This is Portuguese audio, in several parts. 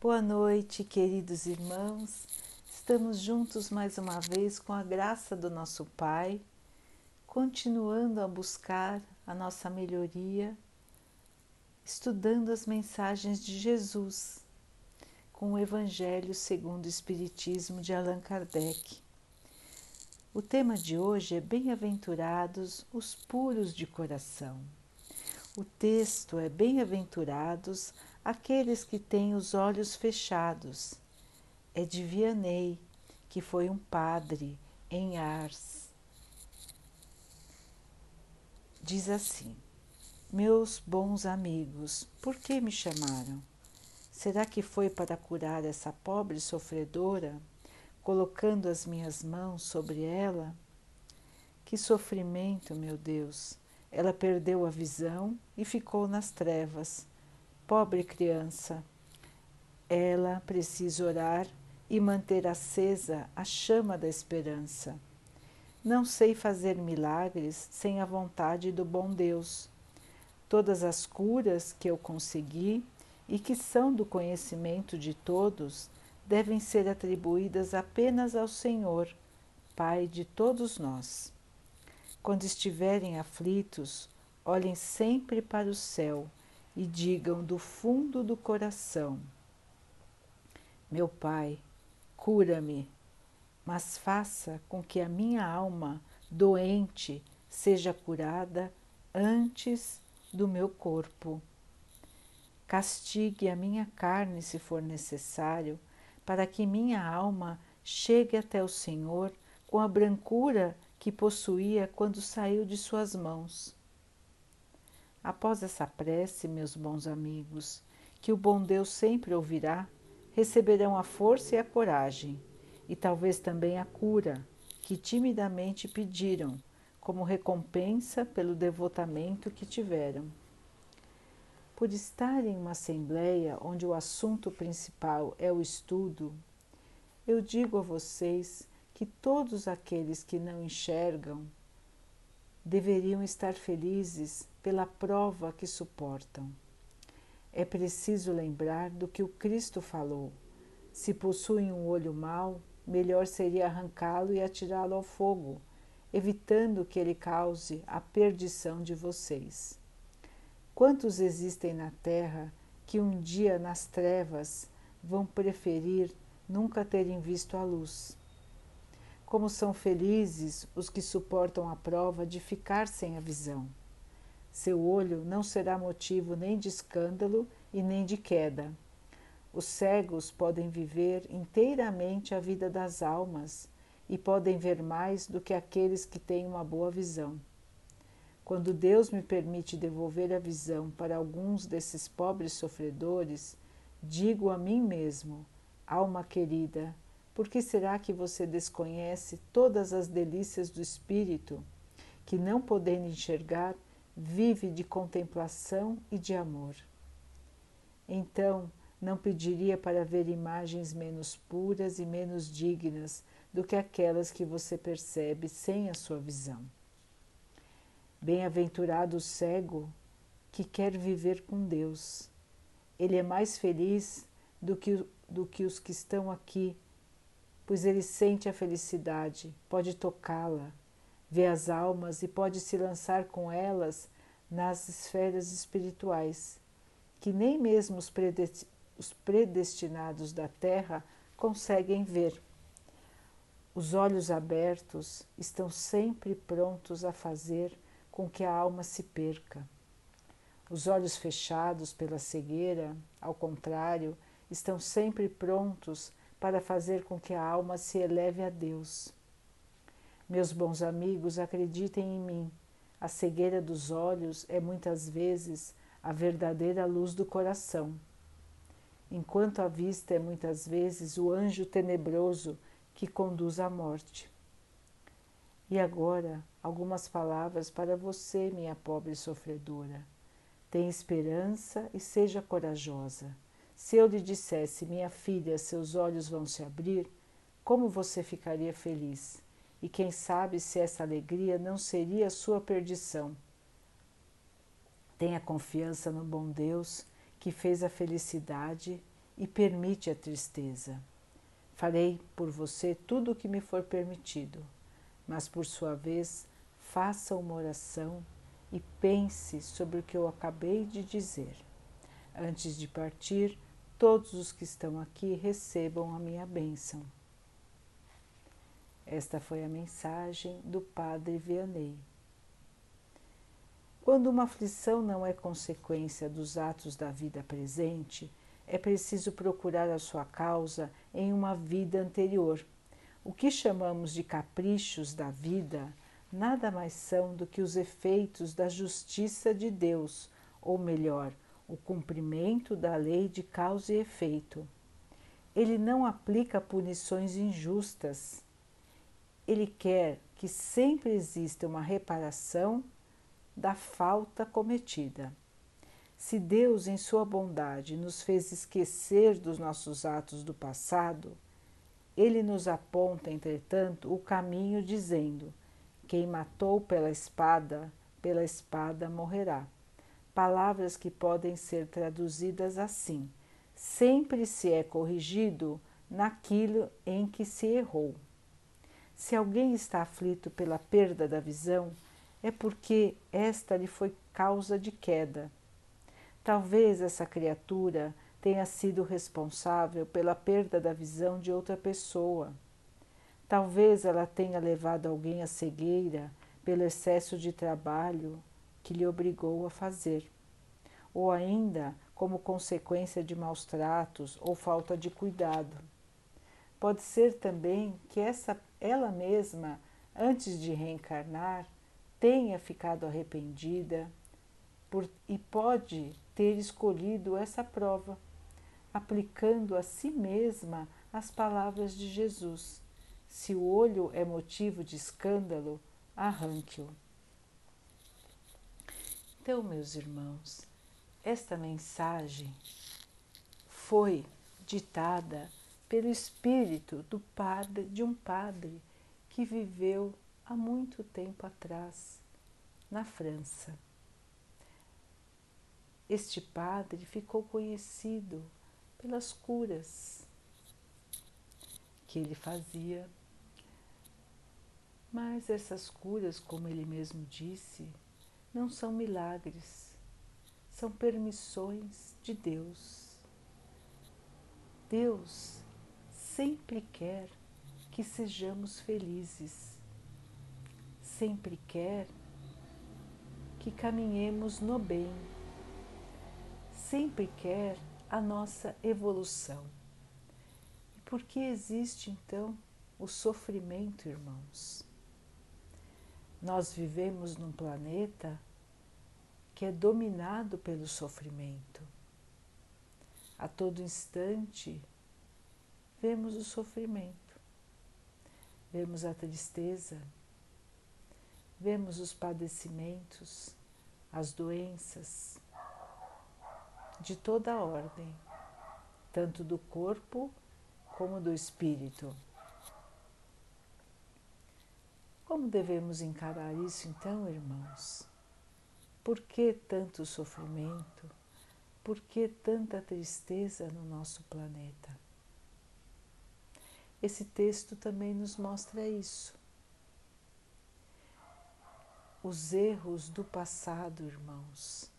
Boa noite, queridos irmãos. Estamos juntos mais uma vez com a graça do nosso Pai, continuando a buscar a nossa melhoria, estudando as mensagens de Jesus com o Evangelho segundo o Espiritismo de Allan Kardec. O tema de hoje é Bem-aventurados os puros de coração. O texto é Bem-aventurados aqueles que têm os olhos fechados. É de Vianney, que foi um padre em Ars. Diz assim: Meus bons amigos, por que me chamaram? Será que foi para curar essa pobre sofredora, colocando as minhas mãos sobre ela? Que sofrimento, meu Deus! Ela perdeu a visão e ficou nas trevas Pobre criança, ela precisa orar e manter acesa a chama da esperança. Não sei fazer milagres sem a vontade do bom Deus. Todas as curas que eu consegui e que são do conhecimento de todos devem ser atribuídas apenas ao Senhor, Pai de todos nós. Quando estiverem aflitos, olhem sempre para o céu e digam do fundo do coração: Meu Pai, cura-me, mas faça com que a minha alma doente seja curada antes do meu corpo. Castigue a minha carne se for necessário, para que minha alma chegue até o Senhor com a brancura que possuía quando saiu de suas mãos. Após essa prece, meus bons amigos, que o bom Deus sempre ouvirá, receberão a força e a coragem, e talvez também a cura que timidamente pediram, como recompensa pelo devotamento que tiveram. Por estar em uma assembleia onde o assunto principal é o estudo, eu digo a vocês que todos aqueles que não enxergam deveriam estar felizes pela prova que suportam. É preciso lembrar do que o Cristo falou. Se possuem um olho mau, melhor seria arrancá-lo e atirá-lo ao fogo, evitando que ele cause a perdição de vocês. Quantos existem na terra que um dia nas trevas vão preferir nunca terem visto a luz? Como são felizes os que suportam a prova de ficar sem a visão. Seu olho não será motivo nem de escândalo e nem de queda. Os cegos podem viver inteiramente a vida das almas e podem ver mais do que aqueles que têm uma boa visão. Quando Deus me permite devolver a visão para alguns desses pobres sofredores, digo a mim mesmo, alma querida, por que será que você desconhece todas as delícias do espírito, que não podendo enxergar, vive de contemplação e de amor? Então, não pediria para ver imagens menos puras e menos dignas do que aquelas que você percebe sem a sua visão. Bem-aventurado o cego que quer viver com Deus. Ele é mais feliz do que, do que os que estão aqui pois ele sente a felicidade, pode tocá-la, vê as almas e pode se lançar com elas nas esferas espirituais, que nem mesmo os predestinados da terra conseguem ver. Os olhos abertos estão sempre prontos a fazer com que a alma se perca. Os olhos fechados pela cegueira, ao contrário, estão sempre prontos para fazer com que a alma se eleve a Deus. Meus bons amigos, acreditem em mim. A cegueira dos olhos é muitas vezes a verdadeira luz do coração, enquanto a vista é muitas vezes o anjo tenebroso que conduz à morte. E agora, algumas palavras para você, minha pobre sofredora. Tenha esperança e seja corajosa. Se eu lhe dissesse, minha filha, seus olhos vão se abrir, como você ficaria feliz? E quem sabe se essa alegria não seria sua perdição? Tenha confiança no bom Deus que fez a felicidade e permite a tristeza. Farei por você tudo o que me for permitido, mas por sua vez, faça uma oração e pense sobre o que eu acabei de dizer. Antes de partir, todos os que estão aqui recebam a minha bênção. Esta foi a mensagem do Padre Vianney. Quando uma aflição não é consequência dos atos da vida presente, é preciso procurar a sua causa em uma vida anterior. O que chamamos de caprichos da vida nada mais são do que os efeitos da justiça de Deus, ou melhor, o cumprimento da lei de causa e efeito. Ele não aplica punições injustas. Ele quer que sempre exista uma reparação da falta cometida. Se Deus, em Sua bondade, nos fez esquecer dos nossos atos do passado, Ele nos aponta, entretanto, o caminho, dizendo: Quem matou pela espada, pela espada morrerá. Palavras que podem ser traduzidas assim: sempre se é corrigido naquilo em que se errou. Se alguém está aflito pela perda da visão, é porque esta lhe foi causa de queda Talvez essa criatura tenha sido responsável pela perda da visão de outra pessoa. Talvez ela tenha levado alguém à cegueira pelo excesso de trabalho que lhe obrigou a fazer, ou ainda como consequência de maus tratos ou falta de cuidado. Pode ser também que essa ela mesma, antes de reencarnar, tenha ficado arrependida por, e pode ter escolhido essa prova, aplicando a si mesma as palavras de Jesus: se o olho é motivo de escândalo, arranque-o. Então, meus irmãos, esta mensagem foi ditada pelo espírito do padre, de um padre que viveu há muito tempo atrás na França. Este padre ficou conhecido pelas curas que ele fazia. Mas essas curas, como ele mesmo disse, não são milagres, são permissões de Deus. Deus sempre quer que sejamos felizes, sempre quer que caminhemos no bem sempre quer a nossa evolução. E por que existe então o sofrimento, irmãos? Nós vivemos num planeta que é dominado pelo sofrimento. A todo instante vemos o sofrimento, vemos a tristeza, vemos os padecimentos, as doenças, de toda a ordem, tanto do corpo como do espírito. Como devemos encarar isso então, irmãos? Por que tanto sofrimento? Por que tanta tristeza no nosso planeta? Esse texto também nos mostra isso. Os erros do passado, irmãos,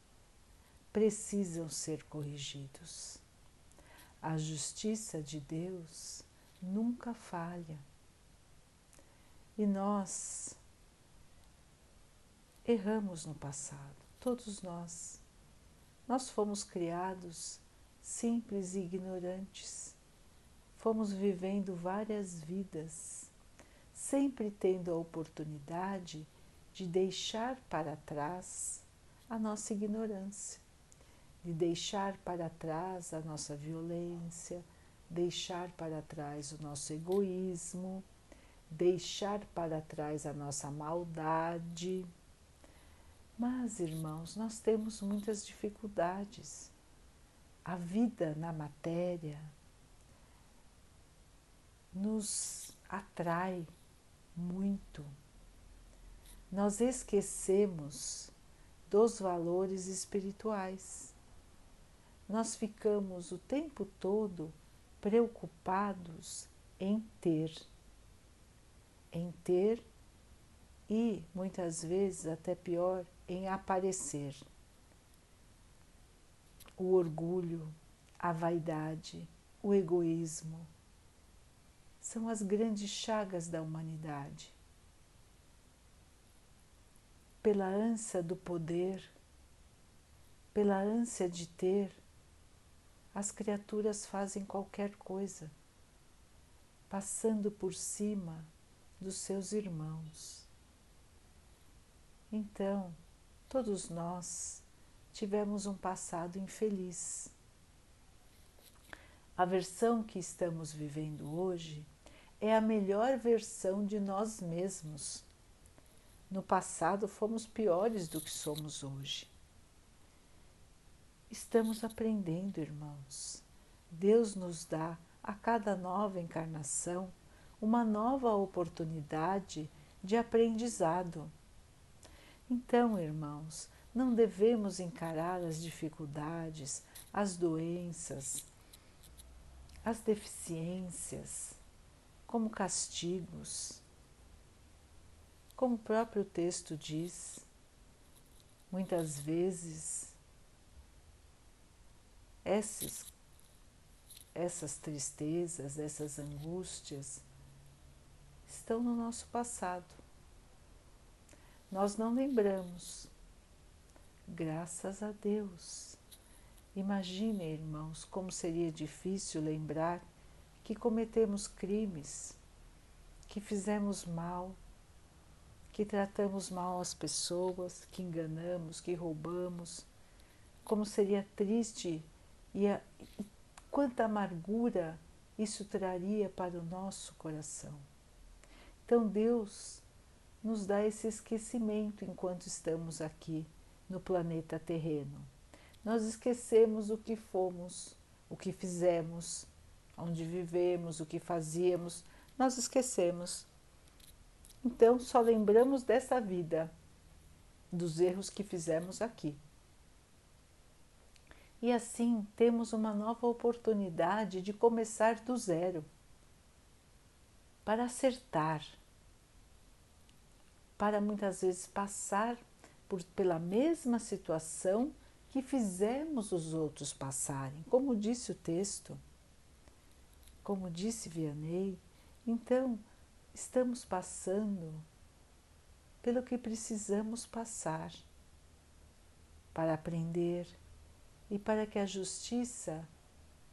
precisam ser corrigidos. A justiça de Deus nunca falha. E nós erramos no passado, todos nós. Nós fomos criados simples e ignorantes. Fomos vivendo várias vidas, sempre tendo a oportunidade de deixar para trás a nossa ignorância de deixar para trás a nossa violência, deixar para trás o nosso egoísmo, deixar para trás a nossa maldade. Mas, irmãos, nós temos muitas dificuldades. A vida na matéria nos atrai muito. Nós esquecemos dos valores espirituais nós ficamos o tempo todo preocupados em ter, em ter e muitas vezes até pior, em aparecer. O orgulho, a vaidade, o egoísmo são as grandes chagas da humanidade. Pela ânsia do poder, pela ânsia de ter, as criaturas fazem qualquer coisa, passando por cima dos seus irmãos. Então, todos nós tivemos um passado infeliz. A versão que estamos vivendo hoje é a melhor versão de nós mesmos. No passado fomos piores do que somos hoje. Estamos aprendendo, irmãos. Deus nos dá a cada nova encarnação uma nova oportunidade de aprendizado. Então, irmãos, não devemos encarar as dificuldades, as doenças, as deficiências como castigos. Como o próprio texto diz, muitas vezes essas, essas tristezas, essas angústias estão no nosso passado nós não lembramos. Graças a Deus. Imagine, irmãos, como seria difícil lembrar que cometemos crimes, que fizemos mal, que tratamos mal as pessoas, que enganamos, que roubamos. Como seria triste e, a, e quanta amargura isso traria para o nosso coração. Então, Deus nos dá esse esquecimento enquanto estamos aqui no planeta terreno. Nós esquecemos o que fomos, o que fizemos, onde vivemos, o que fazíamos, nós esquecemos. Então só lembramos dessa vida, dos erros que fizemos aqui. E assim temos uma nova oportunidade de começar do zero, para acertar para muitas vezes passar por, pela mesma situação que fizemos os outros passarem, como disse o texto, como disse Vianney. Então, estamos passando pelo que precisamos passar para aprender e para que a justiça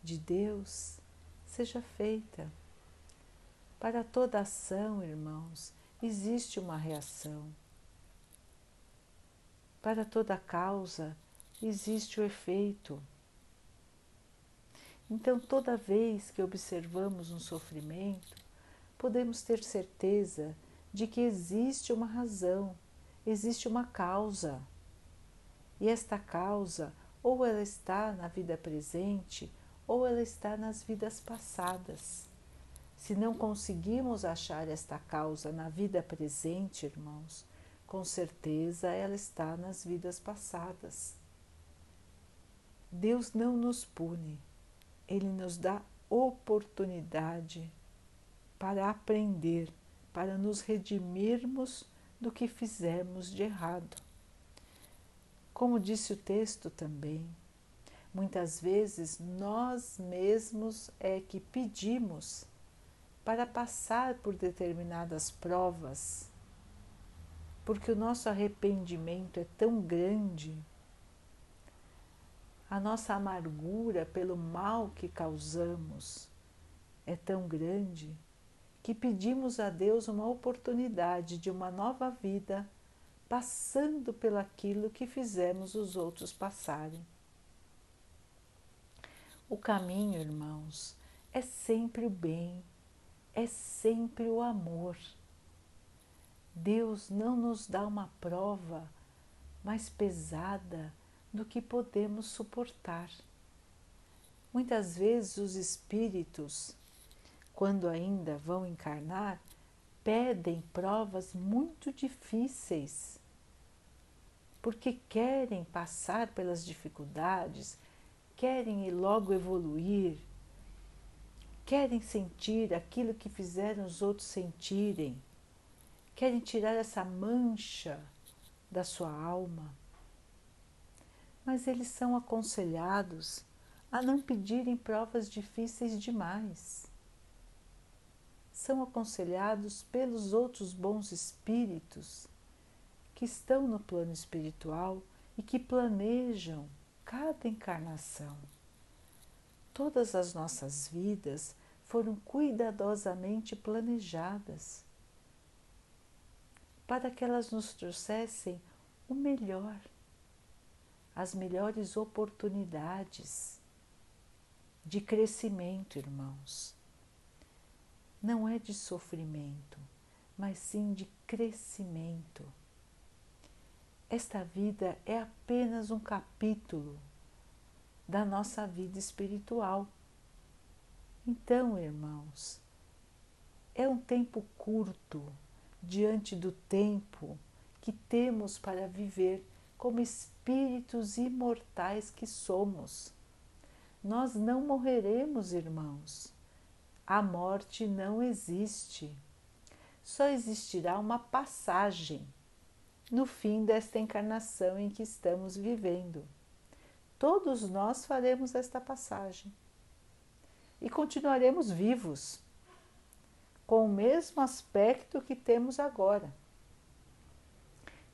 de Deus seja feita. Para toda ação, irmãos, existe uma reação. Para toda causa existe o efeito. Então, toda vez que observamos um sofrimento, podemos ter certeza de que existe uma razão, existe uma causa. E esta causa, ou ela está na vida presente, ou ela está nas vidas passadas. Se não conseguimos achar esta causa na vida presente, irmãos, com certeza ela está nas vidas passadas. Deus não nos pune, Ele nos dá oportunidade para aprender, para nos redimirmos do que fizemos de errado. Como disse o texto também, muitas vezes nós mesmos é que pedimos para passar por determinadas provas, porque o nosso arrependimento é tão grande, a nossa amargura pelo mal que causamos é tão grande que pedimos a Deus uma oportunidade de uma nova vida passando pelaquilo que fizemos os outros passarem. O caminho, irmãos, é sempre o bem, é sempre o amor. Deus não nos dá uma prova mais pesada do que podemos suportar. Muitas vezes os espíritos, quando ainda vão encarnar, pedem provas muito difíceis, porque querem passar pelas dificuldades, querem logo evoluir, querem sentir aquilo que fizeram os outros sentirem, querem tirar essa mancha da sua alma. Mas eles são aconselhados a não pedirem provas difíceis demais. São aconselhados pelos outros bons espíritos que estão no plano espiritual e que planejam cada encarnação. Todas as nossas vidas foram cuidadosamente planejadas para que elas nos trouxessem o melhor, as melhores oportunidades de crescimento, irmãos. Não é de sofrimento, mas sim de crescimento. Esta vida é apenas um capítulo da nossa vida espiritual. Então, irmãos, é um tempo curto diante do tempo que temos para viver como espíritos imortais que somos. Nós não morreremos, irmãos. A morte não existe. Só existirá uma passagem no fim desta encarnação em que estamos vivendo. Todos nós faremos esta passagem e continuaremos vivos, com o mesmo aspecto que temos agora.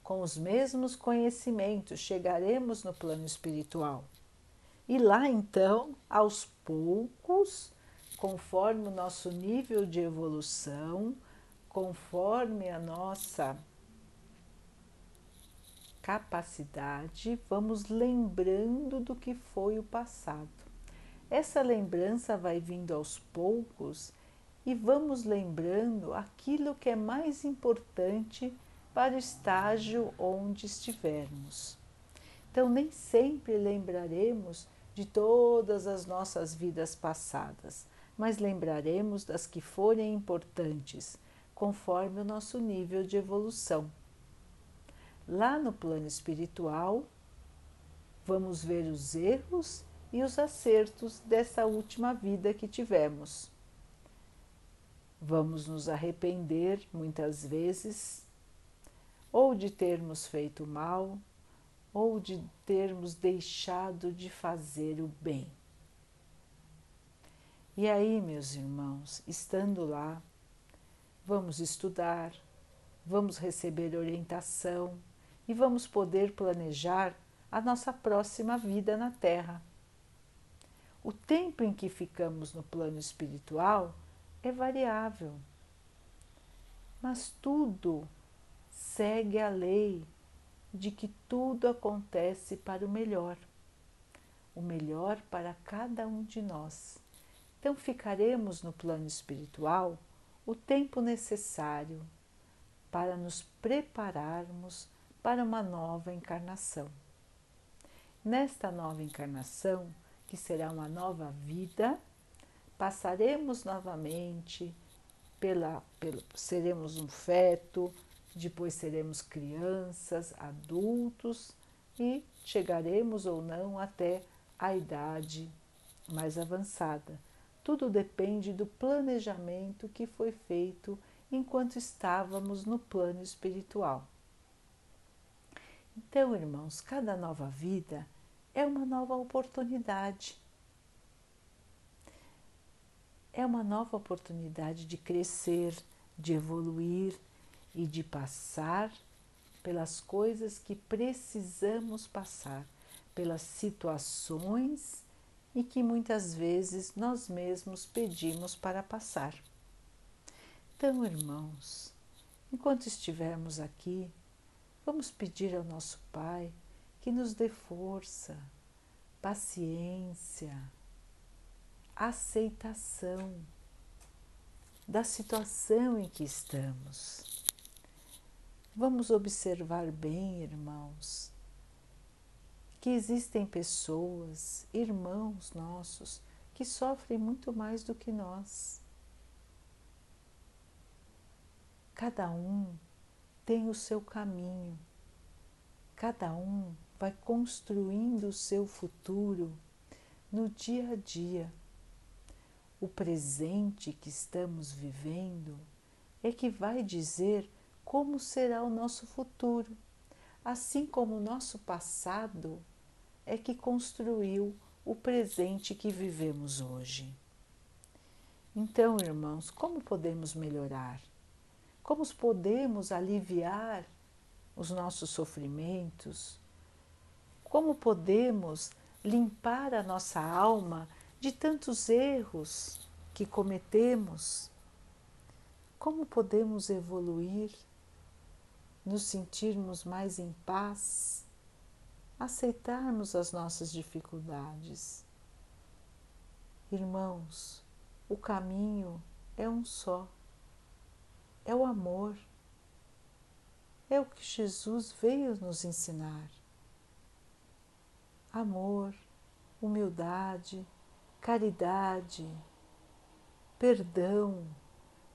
Com os mesmos conhecimentos, chegaremos no plano espiritual. E lá então, aos poucos, conforme o nosso nível de evolução, conforme a nossa capacidade, vamos lembrando do que foi o passado. Essa lembrança vai vindo aos poucos e vamos lembrando aquilo que é mais importante para o estágio onde estivermos. Então, nem sempre lembraremos de todas as nossas vidas passadas, mas lembraremos das que forem importantes, conforme o nosso nível de evolução. Lá no plano espiritual, vamos ver os erros e os acertos dessa última vida que tivemos. Vamos nos arrepender muitas vezes, ou de termos feito mal, ou de termos deixado de fazer o bem. E aí, meus irmãos, estando lá, vamos estudar, vamos receber orientação e vamos poder planejar a nossa próxima vida na Terra. O tempo em que ficamos no plano espiritual é variável, mas tudo segue a lei de que tudo acontece para o melhor, o melhor para cada um de nós. Então ficaremos no plano espiritual o tempo necessário para nos prepararmos para uma nova encarnação. Nesta nova encarnação, que será uma nova vida, passaremos novamente pela, seremos um feto, depois seremos crianças, adultos e chegaremos ou não até a idade mais avançada. Tudo depende do planejamento que foi feito enquanto estávamos no plano espiritual. Então, irmãos, cada nova vida é uma nova oportunidade. É uma nova oportunidade de crescer, de evoluir e de passar pelas coisas que precisamos passar, pelas situações e que muitas vezes nós mesmos pedimos para passar. Então, irmãos, enquanto estivermos aqui, Vamos pedir ao nosso Pai que nos dê força, paciência, aceitação da situação em que estamos. Vamos observar bem, irmãos, que existem pessoas, irmãos nossos, que sofrem muito mais do que nós. Cada um tem o seu caminho. Cada um vai construindo o seu futuro no dia a dia. O presente que estamos vivendo é que vai dizer como será o nosso futuro, assim como o nosso passado é que construiu o presente que vivemos hoje. Então, irmãos, como podemos melhorar? Como podemos aliviar os nossos sofrimentos? Como podemos limpar a nossa alma de tantos erros que cometemos? Como podemos evoluir, nos sentirmos mais em paz, aceitarmos as nossas dificuldades? Irmãos, o caminho é um só, é o amor, é o que Jesus veio nos ensinar. Amor, humildade, caridade, perdão,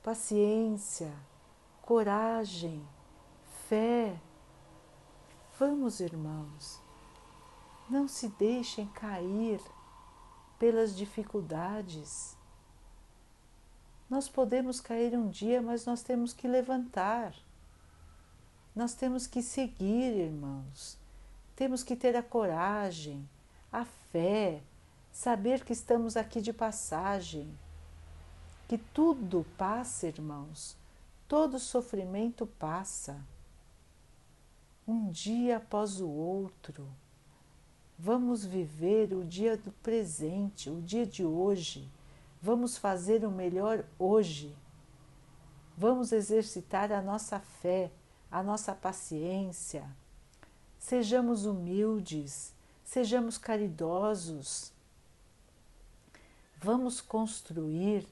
paciência, coragem, fé. Vamos, irmãos, não se deixem cair pelas dificuldades. Nós podemos cair um dia, mas nós temos que levantar. Nós temos que seguir, irmãos. Temos que ter a coragem, a fé, saber que estamos aqui de passagem, que tudo passa, irmãos. Todo sofrimento passa. Um dia após o outro. Vamos viver o dia do presente, o dia de hoje Vamos fazer o melhor hoje. Vamos exercitar a nossa fé, a nossa paciência. Sejamos humildes, sejamos caridosos. Vamos construir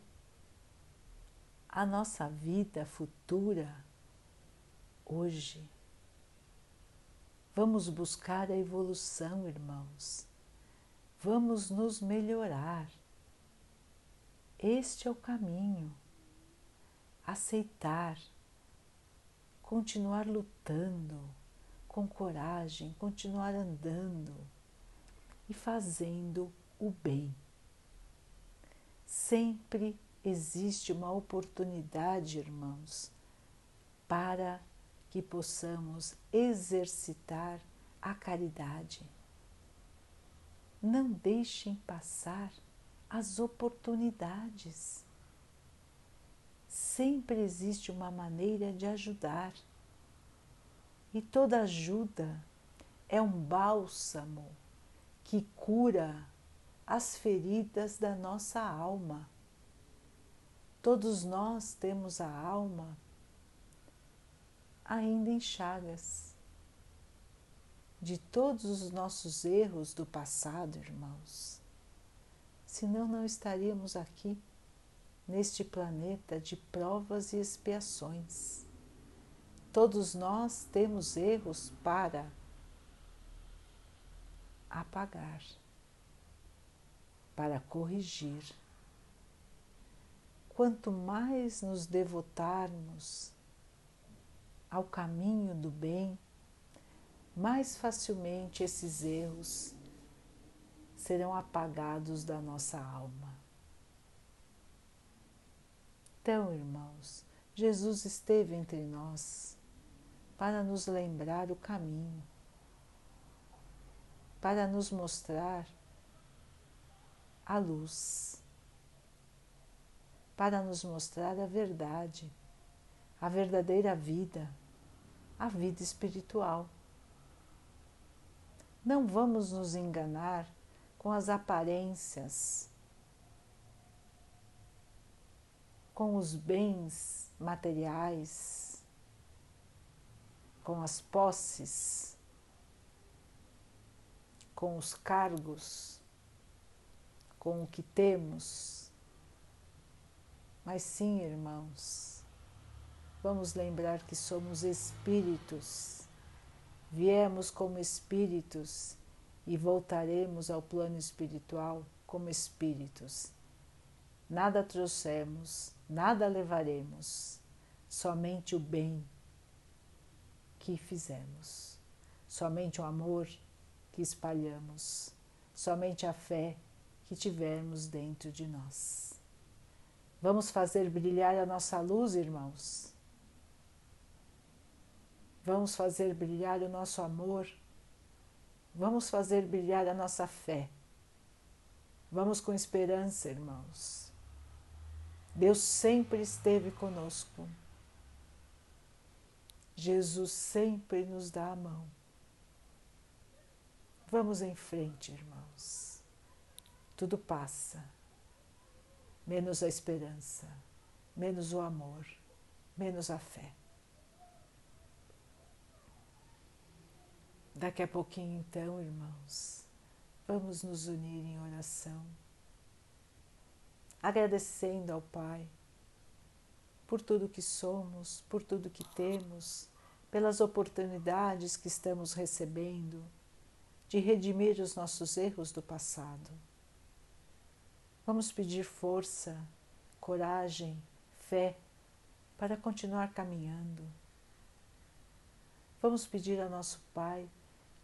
a nossa vida futura hoje. Vamos buscar a evolução, irmãos. Vamos nos melhorar. Este é o caminho. Aceitar, continuar lutando com coragem, continuar andando e fazendo o bem. Sempre existe uma oportunidade, irmãos, para que possamos exercitar a caridade. Não deixem passar as oportunidades. Sempre existe uma maneira de ajudar. E toda ajuda é um bálsamo que cura as feridas da nossa alma. Todos nós temos a alma ainda em chagas de todos os nossos erros do passado, irmãos senão não estaríamos aqui, neste planeta de provas e expiações. Todos nós temos erros para apagar, para corrigir. Quanto mais nos devotarmos ao caminho do bem, mais facilmente esses erros serão apagados da nossa alma. Então, irmãos, Jesus esteve entre nós para nos lembrar o caminho, para nos mostrar a luz, para nos mostrar a verdade, a verdadeira vida, a vida espiritual. Não vamos nos enganar com as aparências, com os bens materiais, com as posses, com os cargos, com o que temos. Mas sim, irmãos, vamos lembrar que somos espíritos, viemos como espíritos e voltaremos ao plano espiritual como espíritos. Nada trouxemos, nada levaremos, somente o bem que fizemos, somente o amor que espalhamos, somente a fé que tivermos dentro de nós. Vamos fazer brilhar a nossa luz, irmãos. Vamos fazer brilhar o nosso amor. Vamos fazer brilhar a nossa fé. Vamos com esperança, irmãos. Deus sempre esteve conosco. Jesus sempre nos dá a mão. Vamos em frente, irmãos. Tudo passa, menos a esperança, menos o amor, menos a fé. Daqui a pouquinho, então, irmãos, vamos nos unir em oração, agradecendo ao Pai por tudo que somos, por tudo que temos, pelas oportunidades que estamos recebendo de redimir os nossos erros do passado. Vamos pedir força, coragem, fé para continuar caminhando. Vamos pedir ao nosso Pai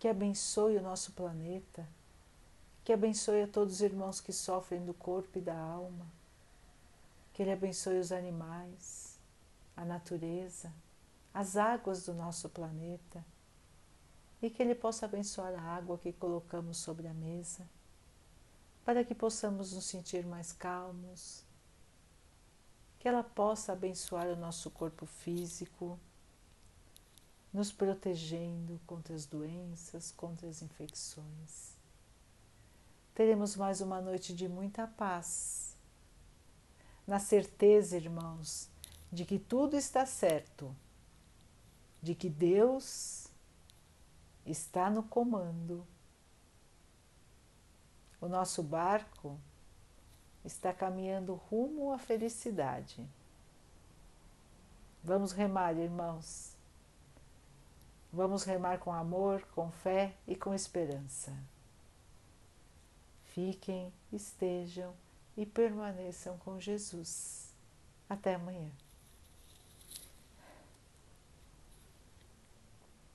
que abençoe o nosso planeta, que abençoe a todos os irmãos que sofrem do corpo e da alma, que Ele abençoe os animais, a natureza, as águas do nosso planeta. E que Ele possa abençoar a água que colocamos sobre a mesa, para que possamos nos sentir mais calmos, que ela possa abençoar o nosso corpo físico, nos protegendo contra as doenças, contra as infecções. Teremos mais uma noite de muita paz, na certeza, irmãos, de que tudo está certo, de que Deus está no comando. O nosso barco está caminhando rumo à felicidade. Vamos remar, irmãos. Vamos remar com amor, com fé e com esperança. Fiquem, estejam e permaneçam com Jesus. Até amanhã.